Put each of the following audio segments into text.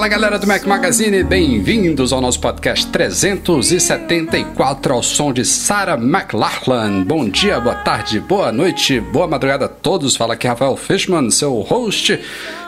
Fala galera do Mac Magazine, bem-vindos ao nosso podcast 374 ao som de Sarah McLachlan. Bom dia, boa tarde, boa noite, boa madrugada a todos. Fala aqui Rafael Fishman, seu host,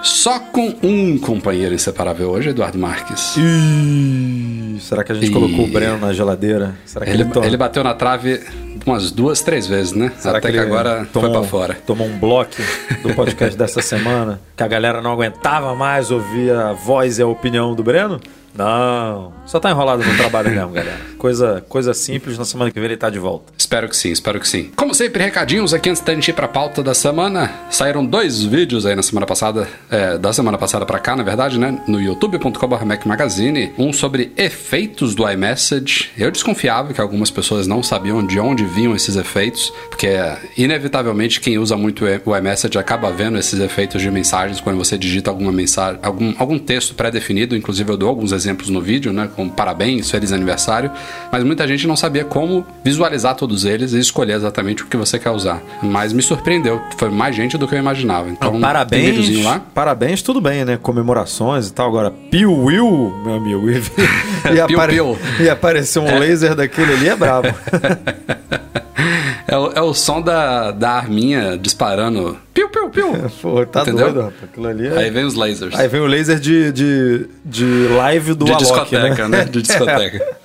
só com um companheiro inseparável hoje, Eduardo Marques. Ih, será que a gente Ih. colocou o Breno na geladeira? Será que Ele, ele, to- ele bateu na trave umas duas, três vezes, né? será Até que, ele agora tomou, foi pra fora. Tomou um bloco do podcast dessa semana que a galera não aguentava mais ouvir a voz e a opinião do Breno? Não, só tá enrolado no trabalho mesmo, galera. Coisa, coisa simples, na semana que vem ele tá de volta. Espero que sim, espero que sim. Como sempre, recadinhos aqui antes da gente ir pra pauta da semana. Saíram dois vídeos aí na semana passada, é, da semana passada pra cá, na verdade, né? No youtube.com.br Mac Magazine. Um sobre efeitos do iMessage. Eu desconfiava que algumas pessoas não sabiam de onde vinham esses efeitos, porque inevitavelmente quem usa muito o iMessage acaba vendo esses efeitos de mensagens quando você digita alguma mensagem, algum, algum texto pré-definido. Inclusive, eu dou alguns exemplos no vídeo, né? Como parabéns, feliz aniversário. Mas muita gente não sabia como visualizar todos eles e escolher exatamente o que você quer usar. Mas me surpreendeu, foi mais gente do que eu imaginava. Então, tem parabéns, lá. parabéns, tudo bem, né? Comemorações e tal. Agora, Piu Will, meu amigo, e, e, piu. e apareceu um laser daquele ali, é brabo. É o, é o som da, da arminha disparando. Piu, piu, piu. Pô, tá Entendeu? doido, rapaz. Aquilo ali é... Aí vem os lasers. Aí vem o laser de, de, de live do de Alok, discoteca, né? né? De discoteca.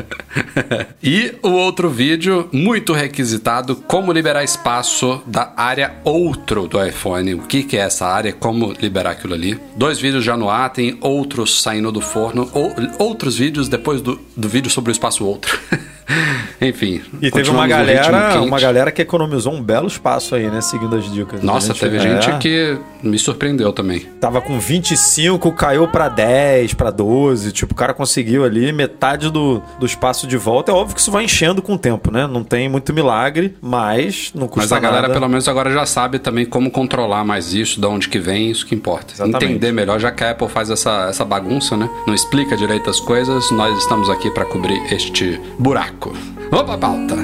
e o outro vídeo, muito requisitado, como liberar espaço da área outro do iPhone. O que, que é essa área? Como liberar aquilo ali? Dois vídeos já no ar, tem outros saindo do forno, ou, outros vídeos depois do, do vídeo sobre o espaço outro. Enfim. E teve uma galera, uma galera que economizou um belo espaço aí, né? Seguindo as dicas. Nossa, A teve é, gente que me surpreendeu também. Tava com 25, caiu pra 10, pra 12. Tipo, o cara conseguiu ali metade do, do espaço de volta. É óbvio que isso vai enchendo com o tempo, né? Não tem muito milagre, mas não custa Mas a galera, nada. pelo menos, agora já sabe também como controlar mais isso, de onde que vem, isso que importa. Exatamente. Entender melhor, já que a Apple faz essa, essa bagunça, né? Não explica direito as coisas, nós estamos aqui para cobrir este buraco. Marko. Hop a pauta.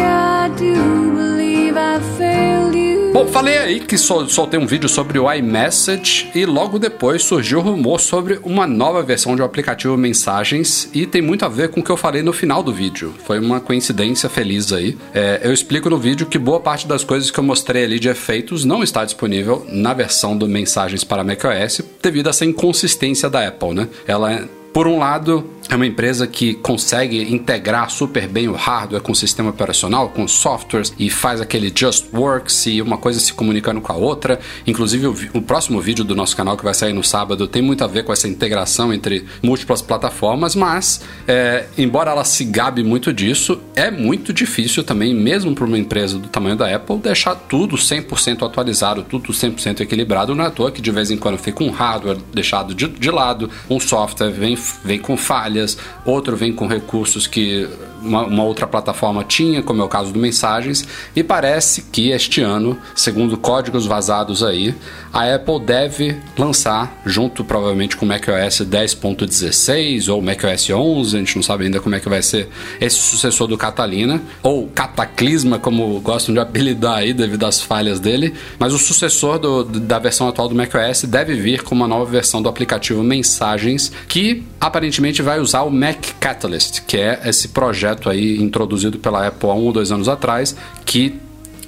I do believe I failed you. Bom, falei aí que sol- soltei um vídeo sobre o iMessage e logo depois surgiu o rumor sobre uma nova versão de um aplicativo Mensagens e tem muito a ver com o que eu falei no final do vídeo. Foi uma coincidência feliz aí. É, eu explico no vídeo que boa parte das coisas que eu mostrei ali de efeitos não está disponível na versão do Mensagens para macOS devido a essa inconsistência da Apple, né? Ela é por um lado, é uma empresa que consegue integrar super bem o hardware com o sistema operacional, com softwares e faz aquele just works e uma coisa se comunicando com a outra. Inclusive, o, o próximo vídeo do nosso canal que vai sair no sábado tem muito a ver com essa integração entre múltiplas plataformas, mas é, embora ela se gabe muito disso, é muito difícil também, mesmo para uma empresa do tamanho da Apple, deixar tudo 100% atualizado, tudo 100% equilibrado. Não é à toa que de vez em quando fica um hardware deixado de, de lado, um software vem, vem com falhas, outro vem com recursos que uma, uma outra plataforma tinha, como é o caso do Mensagens, e parece que este ano, segundo códigos vazados aí, a Apple deve lançar, junto provavelmente com o macOS 10.16 ou macOS 11, a gente não sabe ainda como é que vai ser esse sucessor do Catalina, ou Cataclisma, como gostam de apelidar aí devido às falhas dele, mas o sucessor do- da versão atual do macOS deve vir com uma nova versão do aplicativo Mensagens, que aparentemente vai usar o Mac Catalyst, que é esse projeto aí introduzido pela Apple há um ou dois anos atrás, que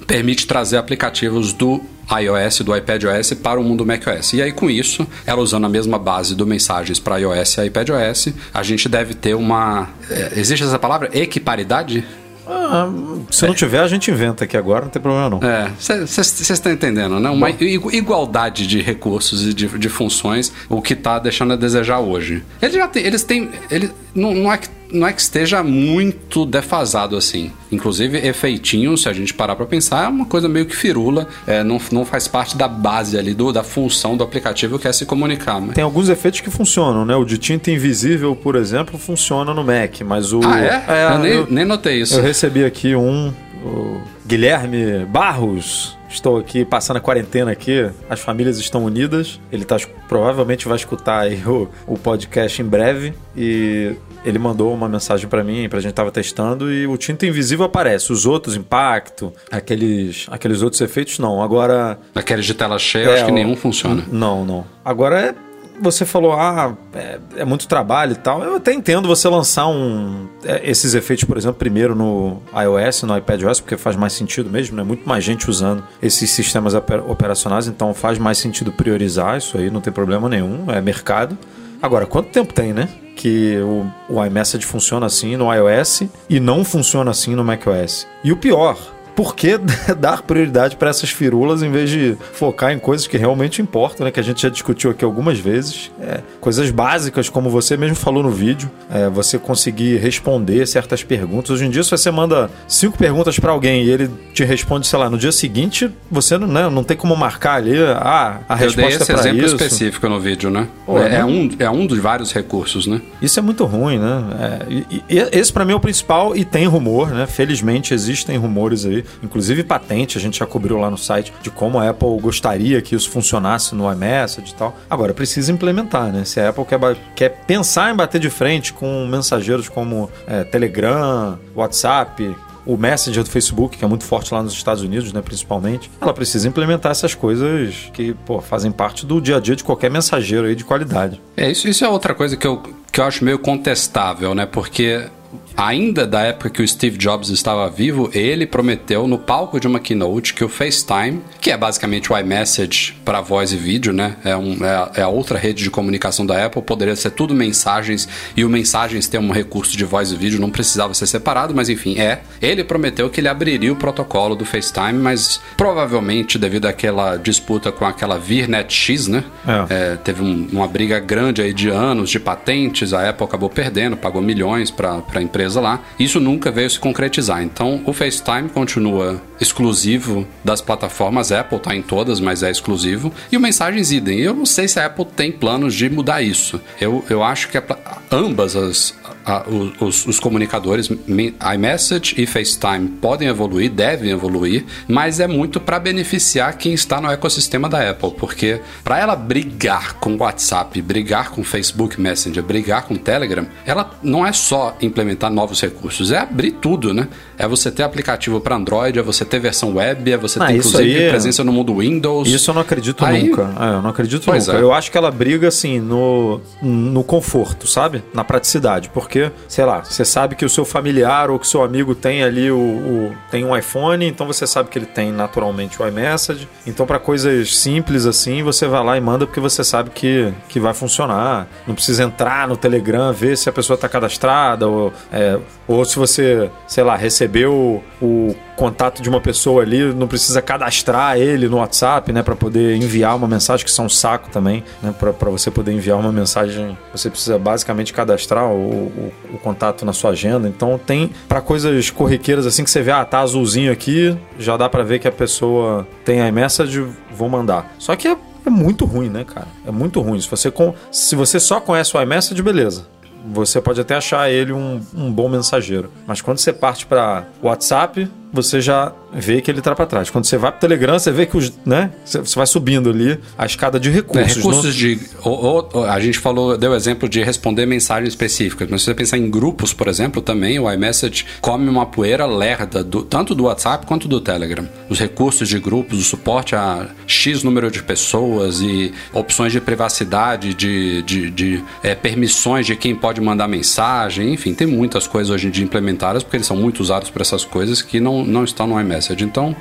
permite trazer aplicativos do iOS do iPadOS para o mundo macOS. E aí, com isso, ela usando a mesma base do mensagens para iOS e iPadOS, a gente deve ter uma. é, Existe essa palavra? Equiparidade? Ah, se não tiver, a gente inventa aqui agora, não tem problema não. É, vocês estão entendendo, né? Uma igualdade de recursos e de, de funções, o que tá deixando a desejar hoje. Eles já têm, eles têm, ele não, não é que não é que esteja muito defasado assim. Inclusive, efeitinhos, se a gente parar pra pensar, é uma coisa meio que firula, é, não, não faz parte da base ali, do, da função do aplicativo que é se comunicar. Mas... Tem alguns efeitos que funcionam, né? O de tinta invisível, por exemplo, funciona no Mac, mas o. Ah, é? eu nem, eu, nem notei isso. eu recebi aqui um. o Guilherme Barros. Estou aqui passando a quarentena aqui. As famílias estão unidas. Ele tá, provavelmente vai escutar aí o, o podcast em breve. E ele mandou uma mensagem pra mim, pra gente tava testando, e o tinta invisível aparece. Os outros, impacto, aqueles, aqueles outros efeitos, não. Agora. Aqueles de tela cheia, eu acho que o- nenhum funciona. Não, não. Agora é. Você falou, ah, é, é muito trabalho e tal. Eu até entendo você lançar um, é, esses efeitos, por exemplo, primeiro no iOS, no iPadOS, porque faz mais sentido mesmo, né? Muito mais gente usando esses sistemas oper- operacionais, então faz mais sentido priorizar isso aí, não tem problema nenhum, é mercado. Agora, quanto tempo tem, né? Que o, o iMessage funciona assim no iOS e não funciona assim no macOS. E o pior, por que dar prioridade para essas firulas em vez de focar em coisas que realmente importam, né? Que a gente já discutiu aqui algumas vezes. É, coisas básicas, como você mesmo falou no vídeo, é, você conseguir responder certas perguntas. Hoje em dia, se você manda cinco perguntas para alguém e ele te responde, sei lá, no dia seguinte, você não, né, não tem como marcar ali ah, a Eu dei resposta esse para exemplo isso. específico no vídeo, né? Pô, é, é né? um, é um dos vários recursos, né? Isso é muito ruim, né? É, e, e esse pra mim é o principal e tem rumor, né? Felizmente existem rumores aí, inclusive patente, a gente já cobriu lá no site de como a Apple gostaria que isso funcionasse no iMessage e tal. Agora precisa implementar, né? Se a Apple quer, quer pensar em bater de frente com mensageiros como é, Telegram, WhatsApp, o Messenger do Facebook, que é muito forte lá nos Estados Unidos, né, principalmente, ela precisa implementar essas coisas que pô, fazem parte do dia a dia de qualquer mensageiro aí de qualidade. É, isso, isso é outra coisa que eu, que eu acho meio contestável, né? Porque ainda da época que o Steve Jobs estava vivo, ele prometeu no palco de uma keynote que o FaceTime, que é basicamente o iMessage para voz e vídeo, né? É, um, é, a- é outra rede de comunicação da Apple, poderia ser tudo mensagens e o mensagens ter um recurso de voz e vídeo, não precisava ser separado, mas enfim, é. Ele prometeu que ele abriria o protocolo do FaceTime, mas provavelmente devido àquela disputa com aquela VirNet X, né? É. É, teve um- uma briga grande aí de anos de patentes, a Apple acabou perdendo, pagou milhões para a empresa lá. Isso nunca veio se concretizar. Então, o FaceTime continua exclusivo das plataformas Apple, tá em todas, mas é exclusivo. E o Mensagens idem. Eu não sei se a Apple tem planos de mudar isso. Eu, eu acho que a ambas as a- os, os comunicadores me- iMessage e FaceTime podem evoluir, devem evoluir, mas é muito para beneficiar quem está no ecossistema da Apple, porque para ela brigar com o WhatsApp, brigar com o Facebook Messenger, brigar com o Telegram, ela não é só implementar novos recursos, é abrir tudo, né? É você ter aplicativo para Android, é você ter versão web, é você Ah, ter inclusive aí é- presença no mundo Windows. Isso eu não acredito Aí- nunca. É, eu não acredito nunca. é. Eu acho que ela briga assim no, no conforto, sabe? Na praticidade. Porque, sei lá, você sabe que o seu familiar ou que seu amigo tem ali o, o- tem um iPhone, então você sabe que ele tem naturalmente o iMessage. Então, para coisas simples assim, você vai lá e manda porque você sabe que, que vai funcionar. Não precisa entrar no Telegram, ver se a pessoa está cadastrada ou, é, ou se você, sei lá, recebeu o contato de uma pessoa ali, não precisa cadastrar ele no WhatsApp, né, para poder enviar uma mensagem, que isso é um saco também, né, para você poder enviar uma mensagem, você precisa basicamente cadastrar o, o, o contato na sua agenda. Então tem para coisas corriqueiras assim que você vê, ah, tá azulzinho aqui, já dá para ver que a pessoa tem iMessage, vou mandar. Só que é, é muito ruim, né, cara? É muito ruim. Se você com, se você só conhece o iMessage, beleza. Você pode até achar ele um, um bom mensageiro. Mas quando você parte para WhatsApp, você já vê que ele tá para trás. Quando você vai pro Telegram, você vê que os, né, você vai subindo ali a escada de É, recursos. recursos não- de. o- o- a gente falou, deu exemplo de responder mensagens específicas, mas se você pensar em grupos, por exemplo, também o iMessage come uma poeira lerda, do- tanto do WhatsApp quanto do Telegram. Os recursos de grupos, o suporte a X número de pessoas e opções de privacidade, de, de, de, é, permissões de quem pode mandar mensagem, enfim, tem muitas coisas hoje em dia implementadas, porque eles são muito usados para essas coisas que não, não estão no iMessage. Então,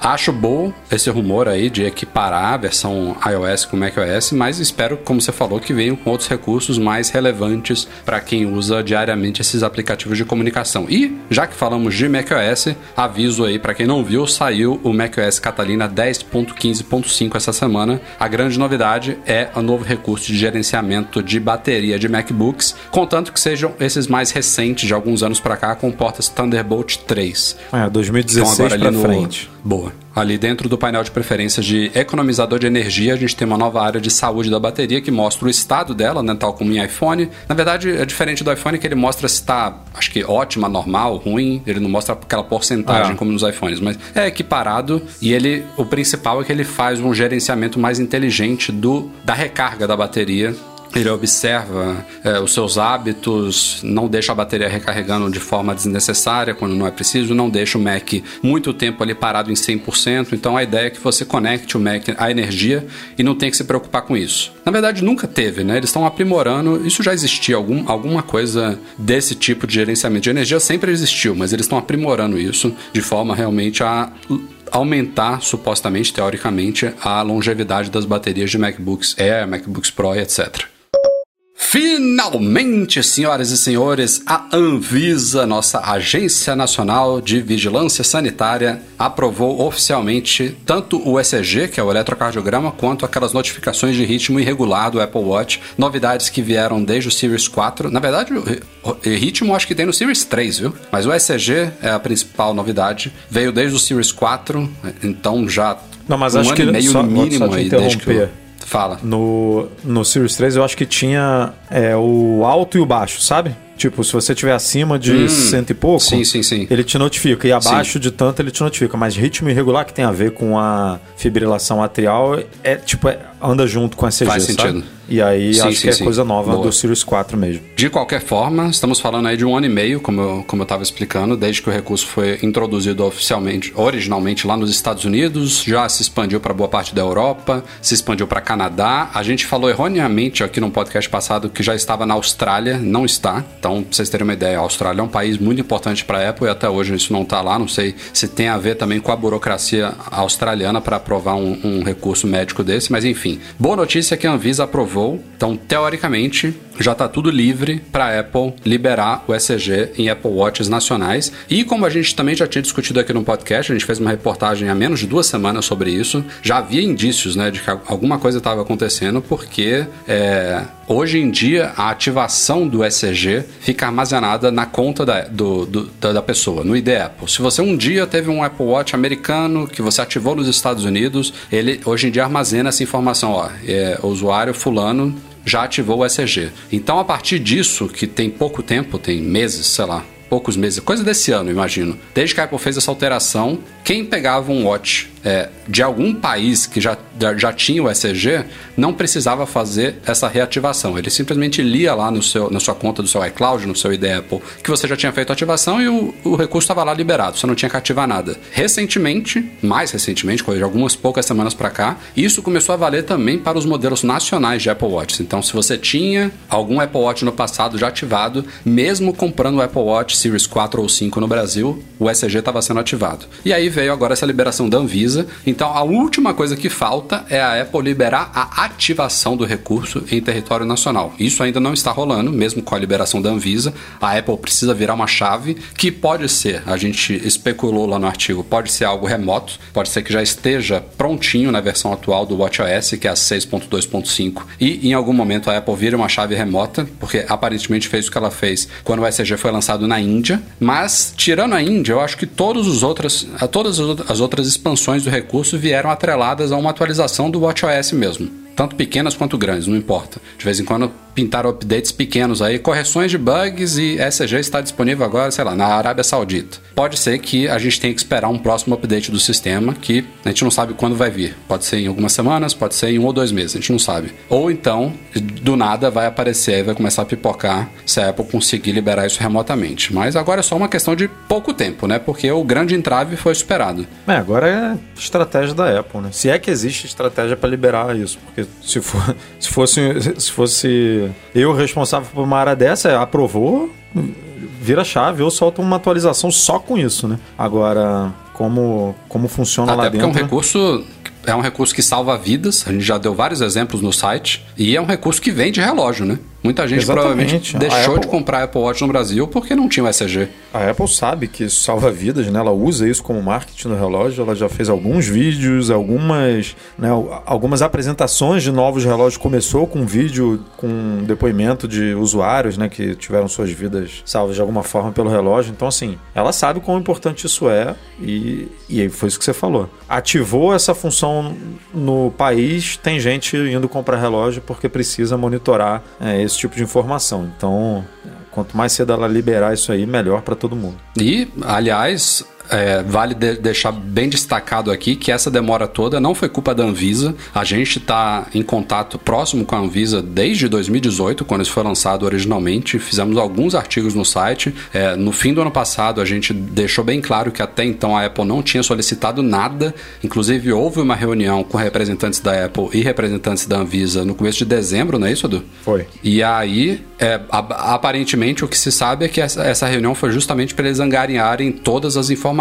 acho bom esse rumor aí de equiparar a versão iOS com macOS, mas espero, como você falou, que venham com outros recursos mais relevantes para quem usa diariamente esses aplicativos de comunicação. E, já que falamos de macOS, aviso aí para quem não viu, saiu o macOS Catalina 10.15.5 essa semana. A grande novidade é o novo recurso de gerenciamento de bateria de MacBooks, contanto que sejam esses mais recentes de alguns anos para cá com portas Thunderbolt 3. É, 2016 ali pra no- frente. Boa. Ali dentro do painel de preferências de economizador de energia, a gente tem uma nova área de saúde da bateria que mostra o estado dela, né, tal como em iPhone. Na verdade, é diferente do iPhone que ele mostra se está, acho que ótima, normal, ruim. Ele não mostra aquela porcentagem Ah. como nos iPhones, mas é equiparado e ele, o principal é que ele faz um gerenciamento mais inteligente do da recarga da bateria. Ele observa é, os seus hábitos, não deixa a bateria recarregando de forma desnecessária quando não é preciso, não deixa o Mac muito tempo ali parado em 100%. Então a ideia é que você conecte o Mac à energia e não tem que se preocupar com isso. Na verdade, nunca teve, né? Eles estão aprimorando. Isso já existia, algum, alguma coisa desse tipo de gerenciamento de energia sempre existiu, mas eles estão aprimorando isso de forma realmente a aumentar, supostamente, teoricamente, a longevidade das baterias de MacBooks Air, MacBooks Pro etc. Finalmente, senhoras e senhores, a Anvisa, nossa Agência Nacional de Vigilância Sanitária, aprovou oficialmente tanto o ECG, que é o eletrocardiograma, quanto aquelas notificações de ritmo irregular do Apple Watch, novidades que vieram desde o Series 4. Na verdade, ritmo acho que tem no Series 3, viu? Mas o ECG é a principal novidade, veio desde o Series 4, então já Não, mas um acho que meio só- só mínimo te aí desde que eu... interromper. Fala. No, no Series 3 eu acho que tinha é, o alto e o baixo, sabe? Tipo, se você tiver acima de cento e pouco, Sim, sim, sim. ele te notifica. E abaixo de tanto ele te notifica. Mas ritmo irregular que tem a ver com a fibrilação atrial é tipo, é- anda junto com a CG, Faz sabe? sentido. E aí Sim, acho sim, que é sim. coisa nova Boa. do Series 4 mesmo. De qualquer forma, estamos falando aí de um ano e meio, como eu, como eu estava explicando, desde que o recurso foi introduzido oficialmente, originalmente lá nos Estados Unidos, já se expandiu para boa parte da Europa, se expandiu para Canadá. A gente falou erroneamente aqui no podcast passado que já estava na Austrália, não está. Então, pra vocês terem uma ideia, a Austrália é um país muito importante para a Apple e até hoje isso não está lá. Não sei se tem a ver também com a burocracia australiana para aprovar um, um recurso médico desse, mas enfim. Boa notícia é que a Anvisa aprovou. Então, teoricamente, já está tudo livre para a Apple liberar o ECG em Apple Watches nacionais. E como a gente também já tinha discutido aqui no podcast, a gente fez uma reportagem há menos de duas semanas sobre isso. Já havia indícios né, de que alguma coisa estava acontecendo, porque é, hoje em dia a ativação do ECG fica armazenada na conta da, do- do- da, pessoa, no ID Apple. Se você um dia teve um Apple Watch americano que você ativou nos Estados Unidos, ele hoje em dia armazena essa informação. Ó, é, usuário fulano já ativou o ECG. Então, a partir disso, que tem pouco tempo, tem meses, sei lá, poucos meses, coisa desse ano, imagino. Desde que a Apple fez essa alteração, quem pegava um watch é, de algum país que já, já, tinha o ECG não precisava fazer essa reativação. Ele simplesmente lia lá no seu, na sua conta do seu iCloud, no seu ID Apple, que você já tinha feito a ativação e o, o recurso estava lá liberado, você não tinha que ativar nada. Recentemente, mais recentemente, coisa de algumas poucas semanas para cá, isso começou a valer também para os modelos nacionais de Apple Watch. Então, se você tinha algum Apple Watch no passado já ativado, mesmo comprando o Apple Watch Series 4 ou 5 no Brasil, o ECG estava sendo ativado. E aí veio agora essa liberação da Anvisa. Então, a última coisa que falta é a Apple liberar a ativação do recurso em território nacional. Isso ainda não está rolando, mesmo com a liberação da Anvisa. A Apple precisa virar uma chave que pode ser, a gente especulou lá no artigo, pode ser algo remoto, pode ser que já esteja prontinho na versão atual do WatchOS, que é a 6.2.5, e em algum momento a Apple vira uma chave remota, porque aparentemente fez o que ela fez quando o ECG foi lançado na. Mas, tirando a Índia, eu acho que todos os outras, todas as outras expansões do recurso vieram atreladas a uma atualização do WatchOS mesmo. Tanto pequenas quanto grandes, não importa. De vez em quando pintaram updates pequenos aí, correções de bugs e ECG está disponível agora, sei lá, na Arábia Saudita. Pode ser que a gente tenha que esperar um próximo update do sistema que a gente não sabe quando vai vir. Pode ser em algumas semanas, pode ser em um ou dois meses, a gente não sabe. Ou então, do nada vai aparecer e vai começar a pipocar se a Apple conseguir liberar isso remotamente. Mas agora é só uma questão de pouco tempo, né? Porque o grande entrave foi superado. É, agora é estratégia da Apple, né? Se é que existe estratégia para liberar isso, porque se, for, se fosse se fosse eu responsável por uma área dessa, aprovou, vira chave ou solta uma atualização só com isso, né? Agora, como, como funciona Até lá porque é dentro. um recurso é um recurso que salva vidas. A gente já deu vários exemplos no site. E é um recurso que vende relógio, né? Muita gente Exatamente. provavelmente deixou Apple- de comprar Apple Watch no Brasil porque não tinha o ECG. A Apple sabe que isso salva vidas, né? Ela usa isso como marketing no relógio. Ela já fez alguns vídeos, algumas, né, algumas apresentações de novos relógios. Começou com um vídeo com depoimento de usuários, né, que tiveram suas vidas salvas de alguma forma pelo relógio. Então, assim, ela sabe quão importante isso é e, e foi isso que você falou. Ativou essa função no país, tem gente indo comprar relógio porque precisa monitorar é, esse tipo de informação. Então, quanto mais cedo ela liberar isso aí, melhor para todo mundo. E, aliás, é, vale de- deixar bem destacado aqui que essa demora toda não foi culpa da Anvisa. A gente está em contato próximo com a Anvisa desde 2018, quando isso foi lançado originalmente. Fizemos alguns artigos no site. É, no fim do ano passado, a gente deixou bem claro que até então a Apple não tinha solicitado nada. Inclusive, houve uma reunião com representantes da Apple e representantes da Anvisa no começo de dezembro, não é isso, Edu? Foi. E aí, é, aparentemente, o que se sabe é que essa, essa reunião foi justamente para eles angariarem todas as informações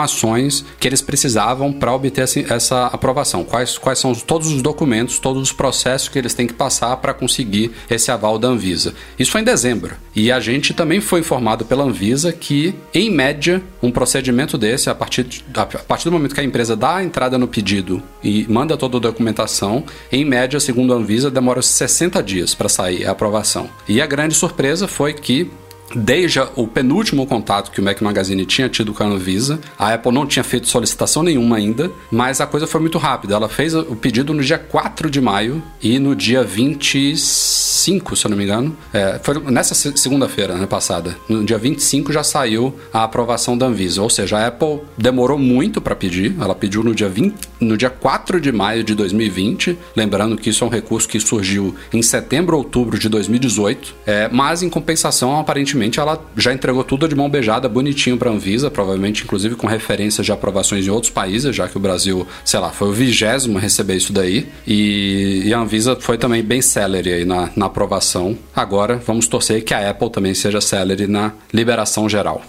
que eles precisavam para obter essa, aprovação. Quais, quais são os- todos os documentos, todos os processos que eles têm que passar para conseguir esse aval da Anvisa. Isso foi em dezembro. E a gente também foi informado pela Anvisa que, em média, um procedimento desse, a partir, de- a partir do momento que a empresa dá a entrada no pedido e manda toda a documentação, em média, segundo a Anvisa, demora 60 dias para sair a aprovação. E a grande surpresa foi que Desde o penúltimo contato que o Mac Magazine tinha tido com a Anvisa, a Apple não tinha feito solicitação nenhuma ainda, mas a coisa foi muito rápida. Ela fez o pedido no dia 4 de maio e no dia 25, se eu não me engano, é, foi nessa se- segunda-feira né, passada, no dia 25 já saiu a aprovação da Anvisa. Ou seja, a Apple demorou muito para pedir, ela pediu no dia, 20, no dia 4 de maio de 2020, lembrando que isso é um recurso que surgiu em setembro ou outubro de 2018, é, mas em compensação, aparentemente, ela já entregou tudo de mão beijada, bonitinho para a Anvisa, provavelmente inclusive com referências de aprovações em outros países, já que o Brasil, sei lá, foi o vigésimo a receber isso daí, e, e a Anvisa foi também bem celery aí na, na aprovação. Agora, vamos torcer que a Apple também seja celery na liberação geral.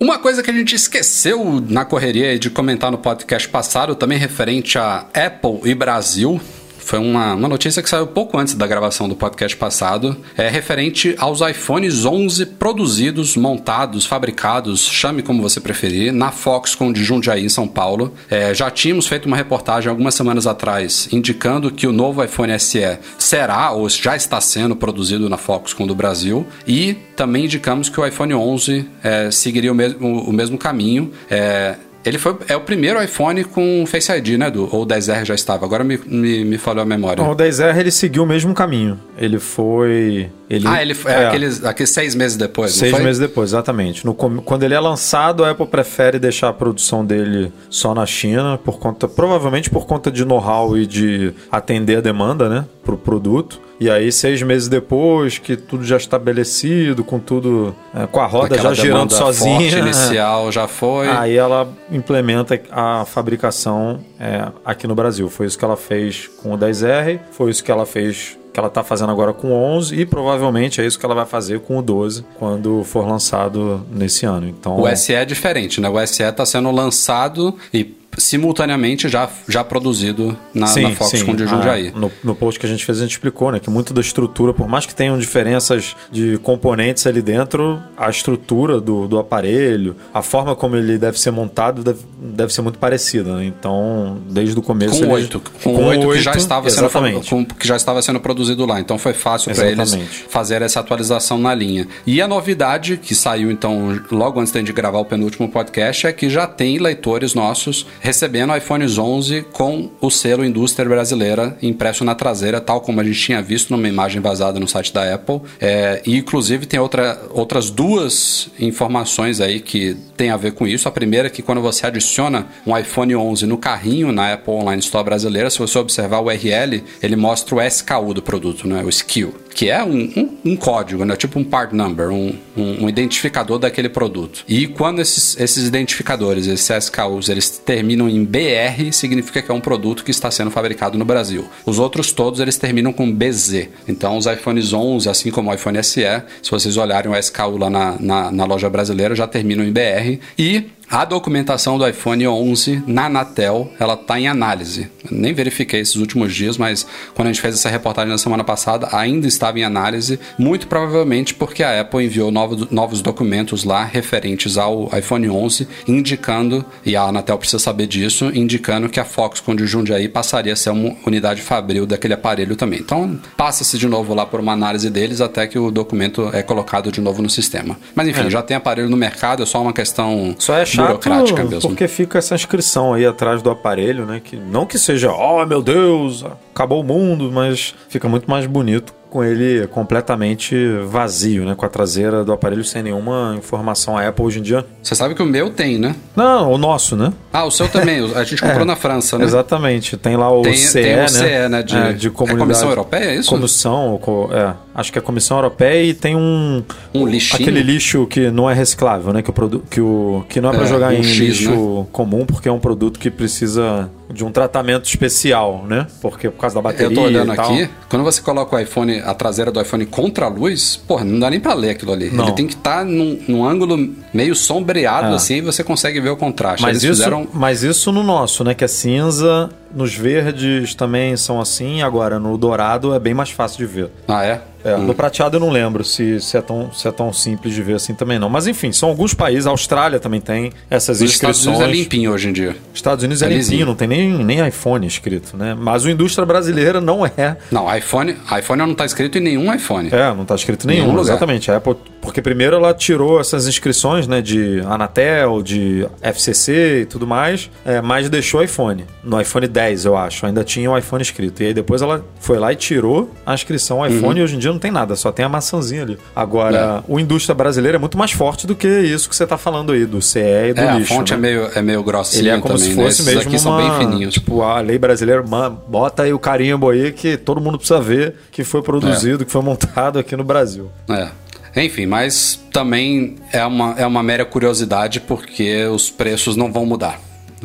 Uma coisa que a gente esqueceu na correria de comentar no podcast passado, também referente a Apple e Brasil, foi uma, uma notícia que saiu pouco antes da gravação do podcast passado, é referente aos iPhones 11 produzidos, montados, fabricados, chame como você preferir, na Foxconn de Jundiaí, em São Paulo. É, já tínhamos feito uma reportagem algumas semanas atrás indicando que o novo iPhone SE será ou já está sendo produzido na Foxconn do Brasil e também indicamos que o iPhone 11 é, seguiria o mesmo, o mesmo caminho. É, ele foi, é o primeiro iPhone com Face ID, né, do Ou o 10R já estava. Agora me, me, me falhou a memória. Não, o 10R ele seguiu o mesmo caminho. Ele foi. Ele, ah, ele é, Aqueles, aqueles seis meses depois, Seis foi? meses depois, exatamente. No, quando ele é lançado, a Apple prefere deixar a produção dele só na China, por conta, provavelmente por conta de know-how e de atender a demanda, né, pro produto. E aí, seis meses depois, que tudo já estabelecido, com tudo, é, com a roda já girando sozinha. inicial já foi. Aí ela implementa a fabricação é, aqui no Brasil. Foi isso que ela fez com o 10R, foi isso que ela fez que ela está fazendo agora com o 11 e provavelmente é isso que ela vai fazer com o 12 quando for lançado nesse ano. Então, O SE é diferente, né? O SE está sendo lançado e simultaneamente já, já produzido na, na Foxconn de Jundiaí. Ah, no, no post que a gente fez, a gente explicou, né? Que muito da estrutura, por mais que tenham diferenças de componentes ali dentro, a estrutura do, do aparelho, a forma como ele deve ser montado deve, deve ser muito parecida, né? Então, desde o começo... Com oito, com oito que já estava sendo exatamente. que já estava sendo produzido lá. Então foi fácil para eles fazer essa atualização na linha. E a novidade que saiu então logo antes de gravar o penúltimo podcast é que já tem leitores nossos recebendo iPhones 11 com o selo indústria brasileira impresso na traseira, tal como a gente tinha visto numa imagem vazada no site da Apple. É, e inclusive tem outra, outras duas informações aí que tem a ver com isso. A primeira é que quando você adiciona um iPhone 11 no carrinho na Apple Online Store brasileira, se você observar o URL, ele mostra o SKU do produto, né? o SKU, que é um, um, um código, né? tipo um part number, um, um, identificador daquele produto. E quando esses, esses identificadores, esses SKUs, eles terminam em BR, significa que é um produto que está sendo fabricado no Brasil. Os outros todos, eles terminam com BZ. Então, os iPhones 11, assim como o iPhone SE, se vocês olharem o SKU lá na, na, na loja brasileira, já terminam em BR. E a documentação do iPhone 11 na Anatel, ela tá em análise. Eu nem verifiquei esses últimos dias, mas quando a gente fez essa reportagem na semana passada, ainda estava em análise, muito provavelmente porque a Apple enviou novos, novos documentos lá referentes ao iPhone 11, indicando, e a Anatel precisa saber disso, indicando que a Foxconn de Jundiaí passaria a ser uma unidade fabril daquele aparelho também. Então, passa-se de novo lá por uma análise deles até que o documento é colocado de novo no sistema. Mas enfim, É. já tem aparelho no mercado, é só uma questão Só é chato porque fica essa inscrição aí atrás do aparelho, né? Que não que seja, oh meu Deus, acabou o mundo, mas fica muito mais bonito com ele completamente vazio, né? Com a traseira do aparelho sem nenhuma informação. A Apple hoje em dia. Você sabe que o meu tem, né? Não, o nosso, né? Ah, o seu também. A gente comprou É, na França, né? Exatamente. Tem lá o Tem- CE, tem o né? CE, né, de- É, é de comunidade. Comissão Europeia, é isso? Comissão, co- é. Acho que é a Comissão Europeia e tem um... Um lixinho? Aquele lixo que não é reciclável, né? Que o, produ- que o que não é pra É, jogar um em X, lixo comum, porque é um produto que precisa de um tratamento especial, né? Porque por causa da bateria Eu tô olhando aqui, quando você coloca o iPhone, a traseira do iPhone contra a luz, porra, não dá nem pra ler aquilo ali. Não. Ele tem que estar num, num ângulo meio sombreado, É. assim, e você consegue ver o contraste. Mas Eles isso, fizeram. mas isso no nosso, né? Que é cinza, nos verdes também são assim, agora no dourado é bem mais fácil de ver. Ah, é? É, Hum. No prateado eu não lembro se, se, é tão, se é tão simples de ver assim também não. Mas enfim, são alguns países, a Austrália também tem essas Estados inscrições. Unidos é limpinho hoje em dia. Estados Unidos é, É limpinho, não tem nem, nem iPhone escrito, né? Mas o indústria brasileira não é. Não, iPhone, iPhone não tá escrito em nenhum iPhone. É, não tá escrito Nenhum nenhum, lugar. exatamente. A Apple, porque primeiro ela tirou essas inscrições, né, de Anatel, de FCC e tudo mais, é, mas deixou o iPhone. No iPhone 10, eu acho, ainda tinha o iPhone escrito. E aí depois ela foi lá e tirou a inscrição iPhone Uhum. e hoje em dia não tem nada, só tem a maçãzinha ali. Agora, o indústria brasileira é muito mais forte do que isso que você tá falando aí, do CE e do É, a lixo. fonte né? é meio, é meio grossinha Ele é como também, se né? fosse Esses mesmo aqui uma... são bem fininhos. Tipo, a lei brasileira, man, bota aí o carimbo aí que todo mundo precisa ver que foi produzido, que foi montado aqui no Brasil. É. Enfim, mas também é uma, é uma mera curiosidade porque os preços não vão mudar.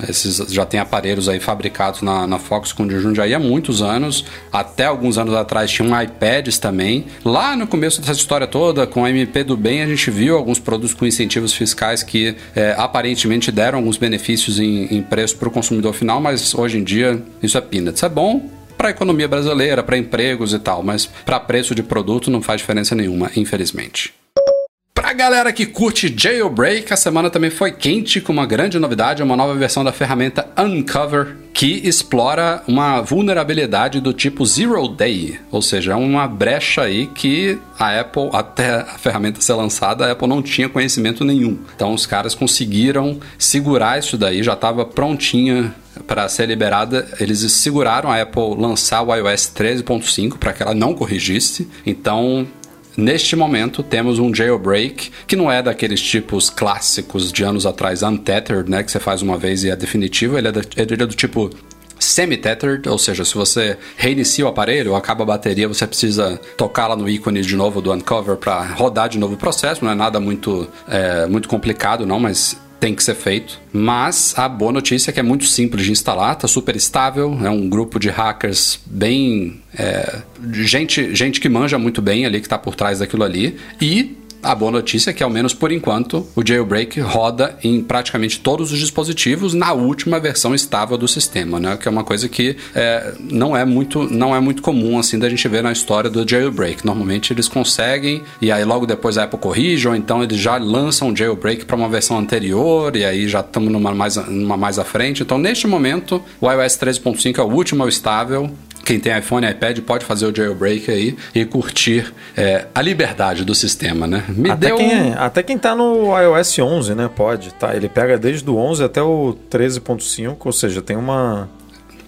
Esses já tem aparelhos aí fabricados na, na Foxconn de Jundiaí há muitos anos. Até alguns anos atrás tinham iPads também. Lá no começo dessa história toda, com a MP do Bem, a gente viu alguns produtos com incentivos fiscais que é, aparentemente deram alguns benefícios em, em preço para o consumidor final, mas hoje em dia isso é peanuts. É bom para a economia brasileira, para empregos e tal, mas para preço de produto não faz diferença nenhuma, infelizmente. Pra galera que curte Jailbreak, a semana também foi quente com uma grande novidade, uma nova versão da ferramenta Uncover, que explora uma vulnerabilidade do tipo Zero Day, ou seja, é uma brecha aí que a Apple, até a ferramenta ser lançada, a Apple não tinha conhecimento nenhum. Então os caras conseguiram segurar isso daí, já estava prontinha para ser liberada, eles seguraram a Apple lançar o iOS 13.5 para que ela não corrigisse. Então, Neste momento temos um jailbreak que não é daqueles tipos clássicos de anos atrás, untethered, né, que você faz uma vez e é definitivo. Ele é, ele é do tipo semi-tethered, ou seja, se você reinicia o aparelho, acaba a bateria, você precisa tocar lá no ícone de novo do uncover para rodar de novo o processo. Não é nada muito, é, muito complicado, não, mas tem que ser feito. Mas a boa notícia é que é muito simples de instalar, tá super estável, é um grupo de hackers bem. é, gente, gente que manja muito bem ali, que está por trás daquilo ali. E a boa notícia é que, ao menos por enquanto, o jailbreak roda em praticamente todos os dispositivos na última versão estável do sistema, né? Que é uma coisa que é, não, é muito, não é muito comum assim da gente ver na história do jailbreak. Normalmente eles conseguem e aí logo depois a Apple corrige, ou então eles já lançam um jailbreak para uma versão anterior e aí já estamos numa mais, numa mais à frente. Então, neste momento, o iOS 13.5 é o último estável. Quem tem iPhone e iPad pode fazer o jailbreak aí e curtir é, a liberdade do sistema, né? Me Até deu quem, até quem tá no iOS 11, né, pode, tá? Ele pega desde o 11 até o 13.5, ou seja, tem uma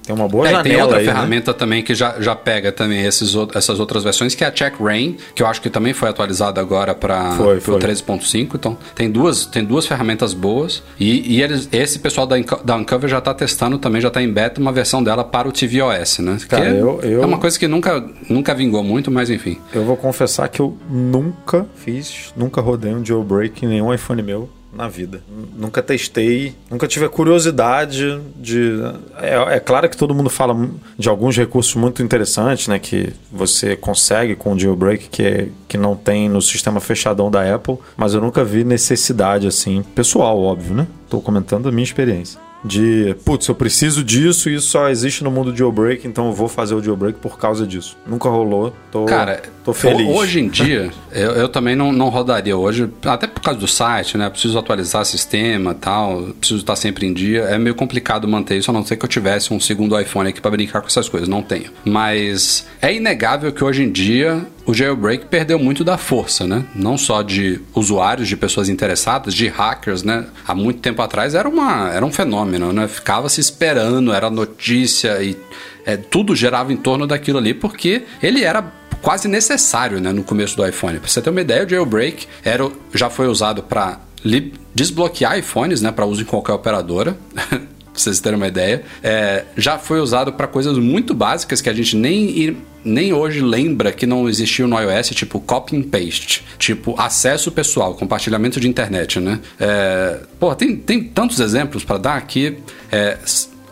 tem uma boa É, tem outra aí, né? ferramenta também que já, já pega também esses, essas outras versões, que é a Check Rain, que eu acho que também foi atualizada agora para o foi. 13.5. Então, tem duas, tem duas ferramentas boas. E, e eles, esse pessoal da, da Uncover já está testando também, já está em beta uma versão dela para o tvOS, né? Cara, é, eu- eu- é uma coisa que nunca, nunca vingou muito, mas enfim. Eu vou confessar que eu nunca fiz, nunca rodei um jailbreak em nenhum iPhone meu na vida. Nunca testei, nunca tive a curiosidade de. É, é, claro que todo mundo fala de alguns recursos muito interessantes, né? Que você consegue com o jailbreak que, é, que não tem no sistema fechadão da Apple, mas eu nunca vi necessidade assim, pessoal, óbvio, né? Estou comentando a minha experiência de, putz, eu preciso disso e isso só existe no mundo de jailbreak, então eu vou fazer o jailbreak por causa disso. Nunca rolou, tô, Cara, tô feliz. Hoje em dia, eu, eu, também não, não rodaria hoje, até por causa do site, né? Preciso atualizar sistema tal, preciso estar sempre em dia. É meio complicado manter isso, a não ser que eu tivesse um segundo iPhone aqui para brincar com essas coisas. Não tenho. Mas é inegável que hoje em dia o jailbreak perdeu muito da força, né? Não só de usuários, de pessoas interessadas, de hackers, né? Há muito tempo atrás era, uma, era um fenômeno, né? Ficava se esperando, era notícia e é, tudo gerava em torno daquilo ali, porque ele era quase necessário, né? No começo do iPhone. Pra você ter uma ideia, o jailbreak era, já foi usado para desbloquear iPhones, né? Para uso em qualquer operadora. pra vocês terem uma ideia. É, já foi usado para coisas muito básicas que a gente nem nem hoje lembra que não existiu no iOS, tipo copy and paste, tipo acesso pessoal, compartilhamento de internet, né? É, pô, tem, tem tantos exemplos para dar aqui. É,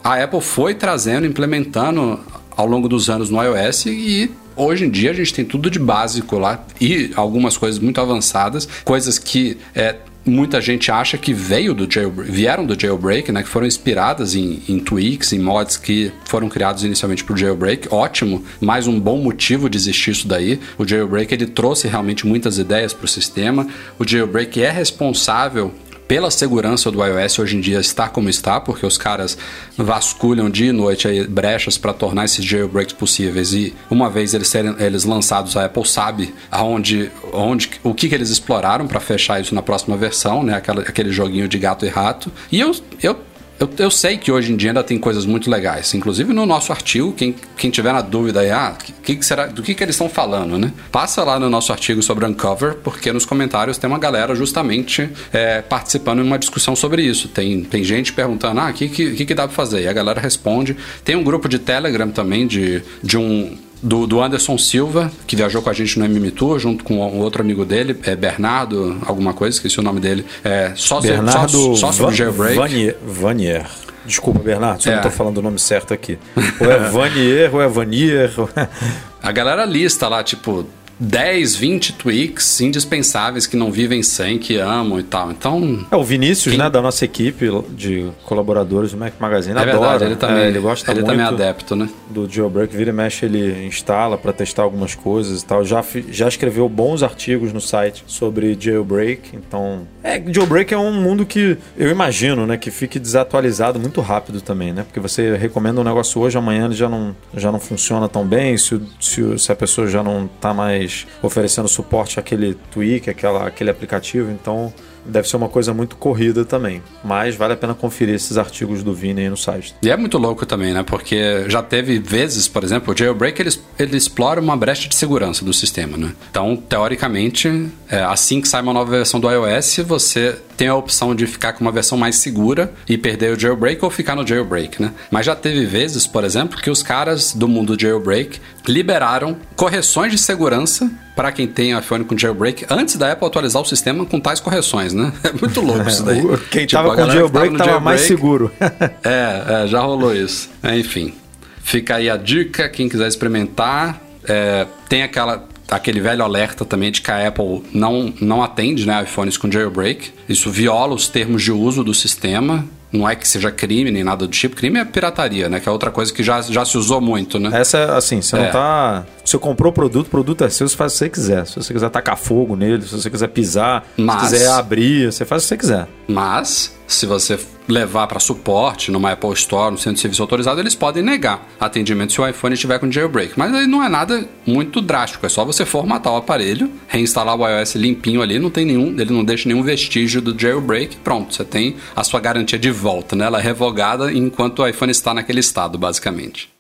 a Apple foi trazendo, implementando ao longo dos anos no iOS e hoje em dia a gente tem tudo de básico lá e algumas coisas muito avançadas, coisas que é, muita gente acha que veio do jailbreak, vieram do jailbreak, né, que foram inspiradas em, em tweaks, em mods que foram criados inicialmente o jailbreak. Ótimo, mais um bom motivo de existir isso daí. O jailbreak ele trouxe realmente muitas ideias para o sistema. O jailbreak é responsável pela segurança do iOS hoje em dia está como está, porque os caras vasculham dia e noite aí brechas para tornar esses jailbreaks possíveis e uma vez eles serem eles lançados, a Apple sabe aonde, onde, o que, que eles exploraram para fechar isso na próxima versão, né? Aquela, aquele joguinho de gato e rato. E eu, eu eu, eu, sei que hoje em dia ainda tem coisas muito legais. Inclusive no nosso artigo, quem, quem tiver na dúvida aí, ah, que, que será, do que, que eles estão falando, né? Passa lá no nosso artigo sobre Uncover, porque nos comentários tem uma galera justamente é, participando em uma discussão sobre isso. Tem, tem gente perguntando, ah, o que, que, que dá pra fazer? E a galera responde. Tem um grupo de Telegram também de, de um do, do, Anderson Silva, que viajou com a gente no MM Tour, junto com um outro amigo dele, é Bernardo, alguma coisa, esqueci o nome dele. É, sócio, Bernardo sócio, sócio do Jailbreak. Vanier. Vanier. Desculpa, Bernardo, se é. eu não estou falando o nome certo aqui. Ou é Vanier, ou é Vanier. a galera lista lá, tipo, 10, 20 tweaks indispensáveis que não vivem sem, que amam e tal. Então. É o Vinícius, quem... né, da nossa equipe de colaboradores do Mac Magazine. É adora. verdade, ele também, é, ele gosta ele muito também é adepto, né? Do jailbreak, vira e mexe, ele instala para testar algumas coisas e tal. Já, já escreveu bons artigos no site sobre jailbreak. Então. É, jailbreak é um mundo que eu imagino, né, que fique desatualizado muito rápido também, né? Porque você recomenda um negócio hoje, amanhã ele já não, já não funciona tão bem. Se, se, se a pessoa já não tá mais oferecendo suporte àquele tweak, àquela, àquele aplicativo, então deve ser uma coisa muito corrida também. Mas vale a pena conferir esses artigos do Vini aí no site. E é muito louco também, né? Porque já teve vezes, por exemplo, o jailbreak ele, ele explora uma brecha de segurança do sistema, né? Então, teoricamente, é, assim que sai uma nova versão do iOS, você tem a opção de ficar com uma versão mais segura e perder o jailbreak ou ficar no jailbreak, né? Mas já teve vezes, por exemplo, que os caras do mundo jailbreak liberaram correções de segurança para quem tem iPhone com jailbreak antes da Apple atualizar o sistema com tais correções, né? É muito louco isso daí. quem tipo, tava com jailbreak estava mais seguro. é, é, já rolou isso. É, enfim, fica aí a dica, quem quiser experimentar. É, tem aquela aquele velho alerta também de que a Apple não, não atende né, iPhones com jailbreak. Isso viola os termos de uso do sistema. Não é que seja crime nem nada do tipo. Crime é pirataria, né? Que é outra coisa que já, já se usou muito, né? Essa, assim, você é. não tá. Você comprou o produto, o produto é seu, você faz o que você quiser. Se você quiser tacar fogo nele, se você quiser pisar, Mas... se quiser abrir, você faz o que você quiser. Mas, se você levar para suporte numa Apple Store, no centro de serviço autorizado, eles podem negar atendimento se o iPhone estiver com jailbreak. Mas aí não é nada muito drástico, é só você formatar o aparelho, reinstalar o iOS limpinho ali, não tem nenhum, ele não deixa nenhum vestígio do jailbreak, pronto, você tem a sua garantia de volta, né? Ela é revogada enquanto o iPhone está naquele estado, basicamente.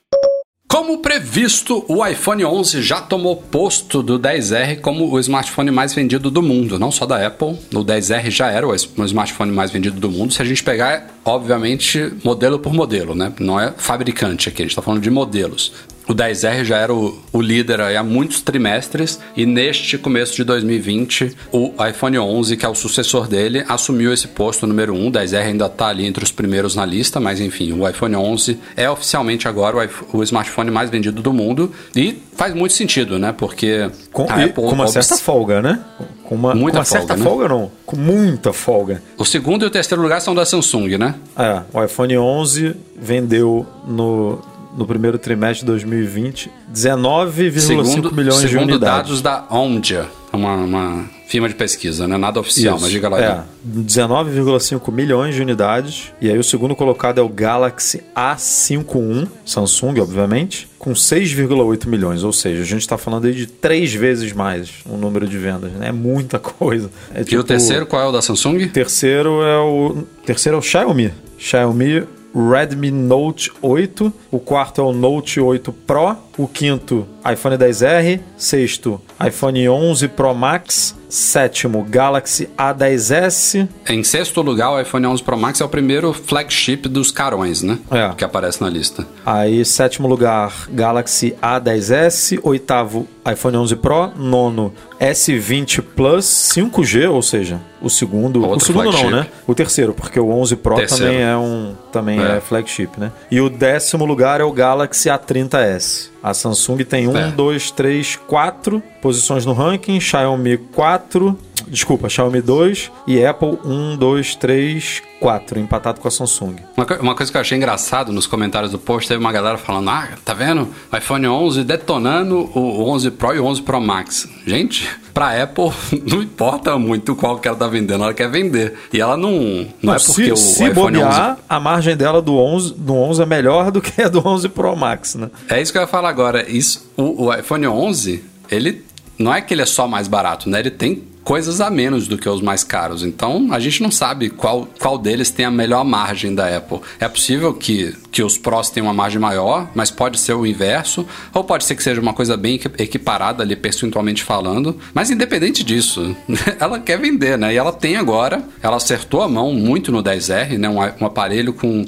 Como previsto, o iPhone 11 já tomou posto do 10R como o smartphone mais vendido do mundo, não só da Apple. O 10R já era o smartphone mais vendido do mundo. Se a gente pegar, obviamente, modelo por modelo, né? Não é fabricante aqui, a gente está falando de modelos. O 10R já era o, o líder há muitos trimestres e neste começo de 2020, o iPhone 11, que é o sucessor dele, assumiu esse posto número 1. O 10R ainda está ali entre os primeiros na lista, mas enfim, o iPhone 11 é oficialmente agora o, iPhone- o smartphone mais vendido do mundo e faz muito sentido, né? Porque Com, a Apple com uma obs- certa folga, né? Com uma, Muita com uma certa folga, né? folga, não. Com muita folga. O segundo e o terceiro lugar são da Samsung, né? É, o iPhone 11 vendeu no, no primeiro trimestre de 2020 19,5 milhões de segundo unidades. dados da Omdia, uma, uma firma de pesquisa, né? Nada oficial, Isso, mas diga lá. É, Edu. 19,5 milhões de unidades. E aí o segundo colocado é o Galaxy A51, Samsung, obviamente, com 6,8 milhões. Ou seja, a gente está falando aí de três vezes mais o número de vendas. Né? É muita coisa. É E o tipo- terceiro, qual é o da Samsung? Terceiro é o terceiro é o Xiaomi. Xiaomi Redmi Note 8. O quarto é o Note 8 Pro. O quinto, iPhone 10R. Sexto, iPhone 11 Pro Max. Sétimo, Galaxy A10s. Em sexto lugar, o iPhone 11 Pro Max é o primeiro flagship dos carões, né? É. Que aparece na lista. Aí, sétimo lugar, Galaxy A10s. Oitavo, iPhone 11 Pro. Nono, S20 Plus 5G, ou seja, o segundo. o Outro segundo não, flagship. né? O terceiro, porque o 11 Pro Terceiro. também é um também É. é. flagship, né? E o décimo lugar é o Galaxy A30s. A Samsung tem um, É. dois, três, quatro posições no ranking, Xiaomi 4, desculpa, Xiaomi 2 e Apple 1, 2, 3, 4, empatado com a Samsung. Uma, uma coisa que eu achei engraçado nos comentários do post, teve uma galera falando, ah, tá vendo? IPhone 11 detonando o 11 Pro e o 11 Pro Max. Gente, pra Apple não importa muito qual que ela tá vendendo, ela quer vender. E ela não... Não, é porque se, o se iPhone bobear, 11... a margem dela do 11, do 11 é melhor do que a do 11 Pro Max, né? É isso que eu ia falar agora. Isso, o, o iPhone 11, ele não é que ele é só mais barato, né? Ele tem coisas a menos do que os mais caros. Então, a gente não sabe qual, qual deles tem a melhor margem da Apple. É possível que, que os Pros tenham uma margem maior, mas pode ser o inverso, ou pode ser que seja uma coisa bem equi- equiparada ali, percentualmente falando. Mas independente disso, ela quer vender, né? E ela tem agora, ela acertou a mão muito no 10R, né? Um, um aparelho com